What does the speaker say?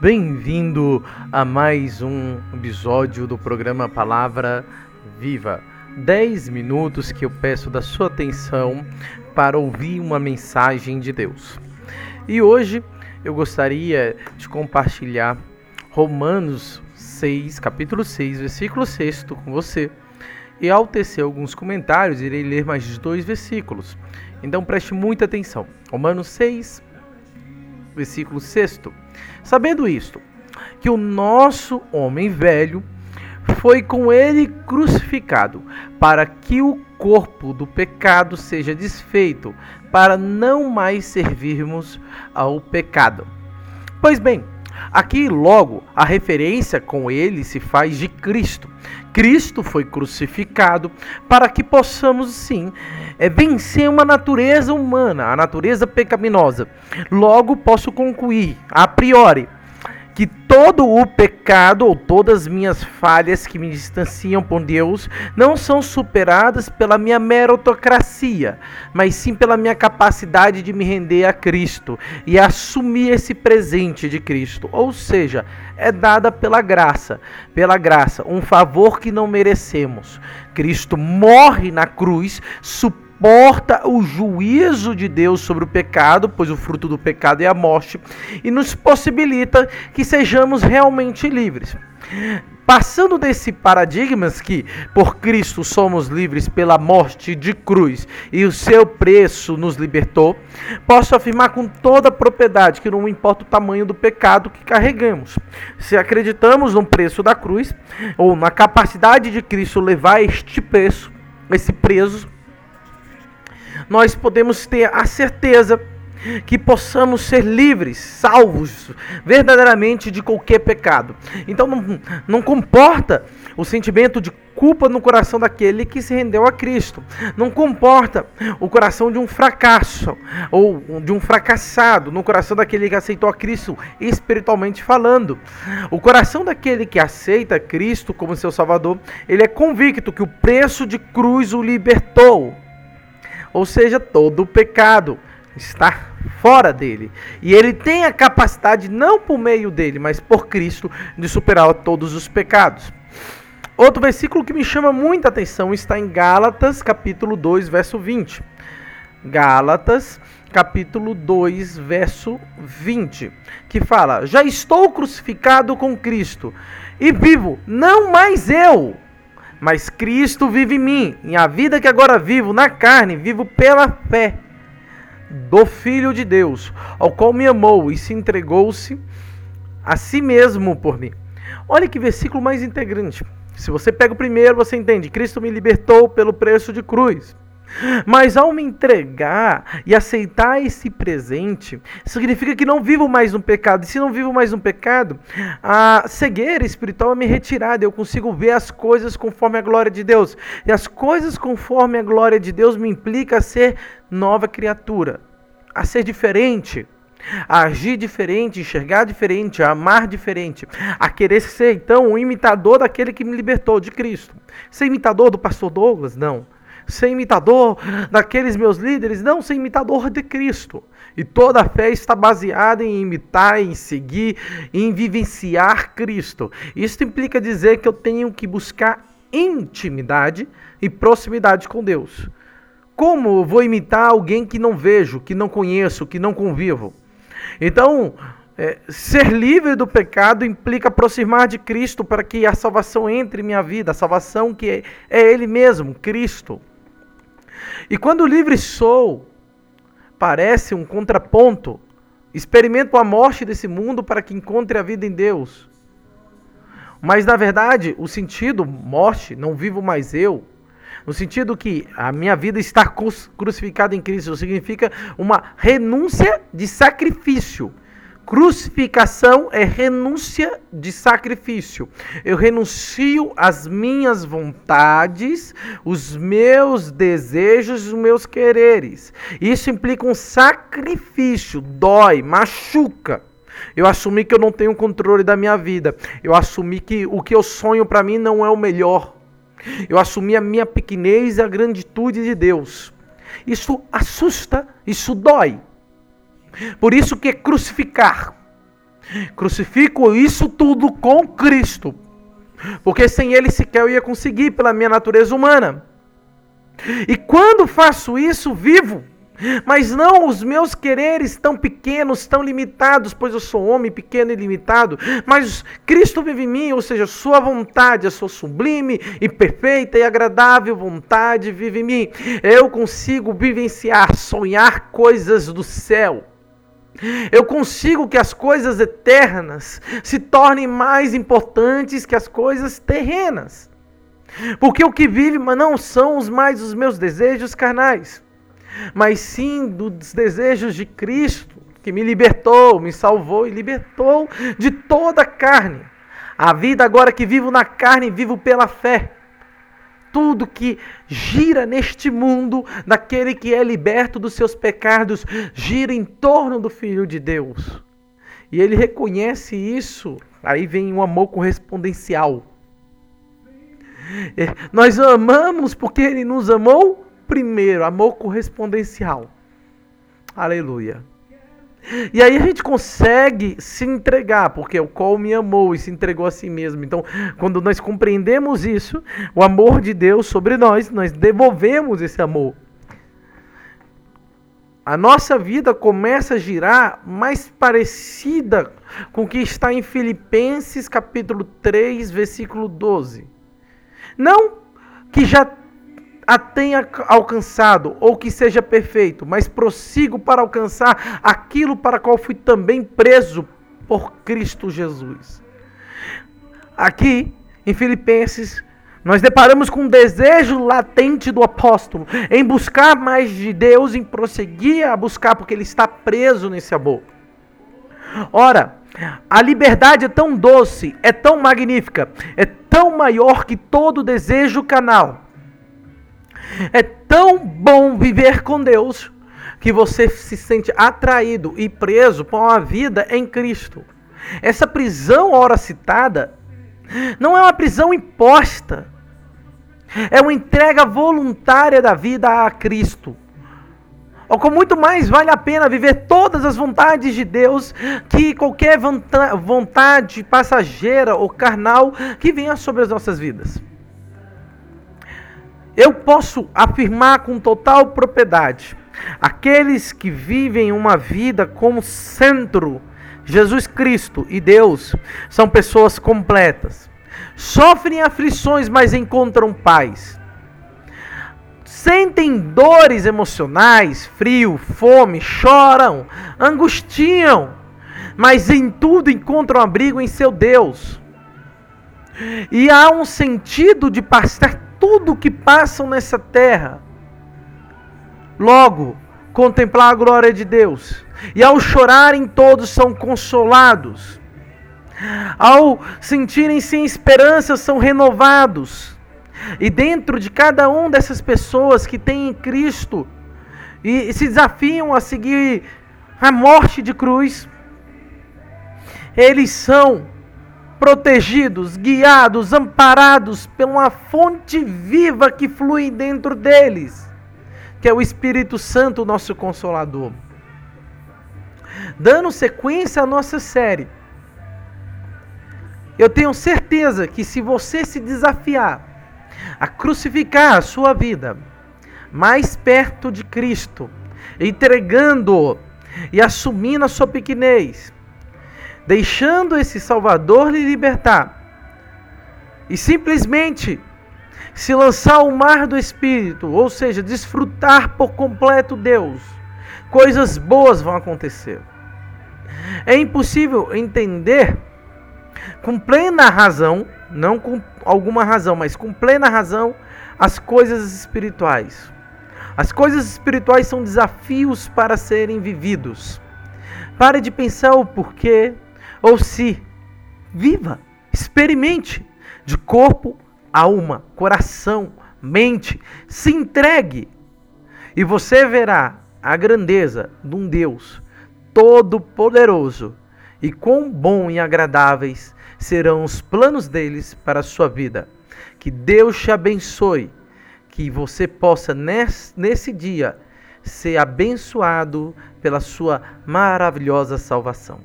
Bem-vindo a mais um episódio do programa Palavra Viva. 10 minutos que eu peço da sua atenção para ouvir uma mensagem de Deus. E hoje eu gostaria de compartilhar Romanos 6, capítulo 6, versículo 6 com você. E ao tecer alguns comentários, irei ler mais dois versículos. Então preste muita atenção. Romanos 6, versículo 6. Sabendo isto, que o nosso homem velho foi com ele crucificado, para que o corpo do pecado seja desfeito, para não mais servirmos ao pecado. Pois bem, Aqui, logo, a referência com ele se faz de Cristo. Cristo foi crucificado para que possamos, sim, é, vencer uma natureza humana, a natureza pecaminosa. Logo, posso concluir, a priori, todo o pecado ou todas as minhas falhas que me distanciam por Deus não são superadas pela minha meritocracia, mas sim pela minha capacidade de me render a Cristo e assumir esse presente de Cristo. Ou seja, é dada pela graça, pela graça, um favor que não merecemos. Cristo morre na cruz, suporta o juízo de Deus sobre o pecado, pois o fruto do pecado é a morte, e nos possibilita que sejamos realmente livres. Passando desse paradigmas que por Cristo somos livres pela morte de cruz e o seu preço nos libertou, posso afirmar com toda propriedade que não importa o tamanho do pecado que carregamos. Se acreditamos no preço da cruz ou na capacidade de Cristo levar este preço, esse preso nós podemos ter a certeza que possamos ser livres, salvos verdadeiramente de qualquer pecado. Então não, não comporta o sentimento de culpa no coração daquele que se rendeu a Cristo. Não comporta o coração de um fracasso ou de um fracassado no coração daquele que aceitou a Cristo espiritualmente falando. O coração daquele que aceita Cristo como seu Salvador, ele é convicto que o preço de cruz o libertou ou seja, todo o pecado está fora dele. E ele tem a capacidade, não por meio dele, mas por Cristo, de superar todos os pecados. Outro versículo que me chama muita atenção está em Gálatas, capítulo 2, verso 20. Gálatas, capítulo 2, verso 20, que fala: Já estou crucificado com Cristo e vivo, não mais eu, mas Cristo vive em mim, e a vida que agora vivo na carne, vivo pela fé do Filho de Deus, ao qual me amou e se entregou-se a si mesmo por mim. Olha que versículo mais integrante. Se você pega o primeiro, você entende: Cristo me libertou pelo preço de cruz. Mas ao me entregar e aceitar esse presente, significa que não vivo mais no pecado. E se não vivo mais no pecado, a cegueira espiritual é me retirada. Eu consigo ver as coisas conforme a glória de Deus. E as coisas conforme a glória de Deus me implica a ser nova criatura, a ser diferente a agir diferente, enxergar diferente, a amar diferente, a querer ser então um imitador daquele que me libertou de Cristo. Ser imitador do pastor Douglas? Não ser imitador daqueles meus líderes, não ser imitador de Cristo. E toda a fé está baseada em imitar, em seguir, em vivenciar Cristo. Isso implica dizer que eu tenho que buscar intimidade e proximidade com Deus. Como vou imitar alguém que não vejo, que não conheço, que não convivo? Então, é, ser livre do pecado implica aproximar de Cristo para que a salvação entre em minha vida, a salvação que é, é Ele mesmo, Cristo. E quando livre sou, parece um contraponto. Experimento a morte desse mundo para que encontre a vida em Deus. Mas na verdade, o sentido morte, não vivo mais eu, no sentido que a minha vida está crucificada em Cristo, significa uma renúncia de sacrifício. Crucificação é renúncia de sacrifício. Eu renuncio às minhas vontades, os meus desejos, os meus quereres. Isso implica um sacrifício, dói, machuca. Eu assumi que eu não tenho controle da minha vida. Eu assumi que o que eu sonho para mim não é o melhor. Eu assumi a minha pequenez e a granditude de Deus. Isso assusta, isso dói. Por isso que crucificar. Crucifico isso tudo com Cristo. Porque sem ele sequer eu ia conseguir pela minha natureza humana. E quando faço isso, vivo. Mas não os meus quereres tão pequenos, tão limitados, pois eu sou homem pequeno e limitado. Mas Cristo vive em mim, ou seja, Sua vontade, a Sua sublime e perfeita e agradável vontade vive em mim. Eu consigo vivenciar, sonhar coisas do céu. Eu consigo que as coisas eternas se tornem mais importantes que as coisas terrenas. Porque o que vive não são os mais os meus desejos carnais, mas sim dos desejos de Cristo, que me libertou, me salvou e libertou de toda a carne. A vida agora que vivo na carne, vivo pela fé tudo que gira neste mundo, daquele que é liberto dos seus pecados, gira em torno do Filho de Deus. E ele reconhece isso. Aí vem um amor correspondencial. É, nós amamos porque ele nos amou primeiro, amor correspondencial. Aleluia. E aí a gente consegue se entregar, porque o qual me amou e se entregou a si mesmo. Então, quando nós compreendemos isso, o amor de Deus sobre nós, nós devolvemos esse amor. A nossa vida começa a girar mais parecida com o que está em Filipenses capítulo 3, versículo 12. Não que já a tenha alcançado ou que seja perfeito, mas prossigo para alcançar aquilo para qual fui também preso por Cristo Jesus. Aqui em Filipenses, nós deparamos com um desejo latente do apóstolo em buscar mais de Deus, em prosseguir a buscar, porque ele está preso nesse amor. Ora, a liberdade é tão doce, é tão magnífica, é tão maior que todo desejo canal é tão bom viver com Deus que você se sente atraído e preso por uma vida em Cristo. Essa prisão, ora citada, não é uma prisão imposta, é uma entrega voluntária da vida a Cristo. Ou com muito mais vale a pena viver todas as vontades de Deus que qualquer vontade passageira ou carnal que venha sobre as nossas vidas. Eu posso afirmar com total propriedade: aqueles que vivem uma vida como centro, Jesus Cristo e Deus, são pessoas completas. Sofrem aflições, mas encontram paz. Sentem dores emocionais, frio, fome, choram, angustiam, mas em tudo encontram abrigo em seu Deus. E há um sentido de passar tudo que passam nessa terra. Logo, contemplar a glória de Deus. E ao chorarem, todos são consolados. Ao sentirem-se em esperança, são renovados. E dentro de cada um dessas pessoas que têm em Cristo e se desafiam a seguir a morte de cruz, eles são protegidos, guiados, amparados uma fonte viva que flui dentro deles, que é o Espírito Santo, nosso consolador. Dando sequência à nossa série, eu tenho certeza que se você se desafiar a crucificar a sua vida mais perto de Cristo, entregando e assumindo a sua pequenez, deixando esse Salvador lhe libertar e simplesmente se lançar ao mar do Espírito, ou seja, desfrutar por completo Deus, coisas boas vão acontecer. É impossível entender com plena razão, não com alguma razão, mas com plena razão, as coisas espirituais. As coisas espirituais são desafios para serem vividos. Pare de pensar o porquê, ou se viva, experimente de corpo, alma, coração, mente, se entregue e você verá a grandeza de um Deus todo-poderoso e quão bom e agradáveis serão os planos deles para a sua vida. Que Deus te abençoe, que você possa nesse, nesse dia ser abençoado pela sua maravilhosa salvação.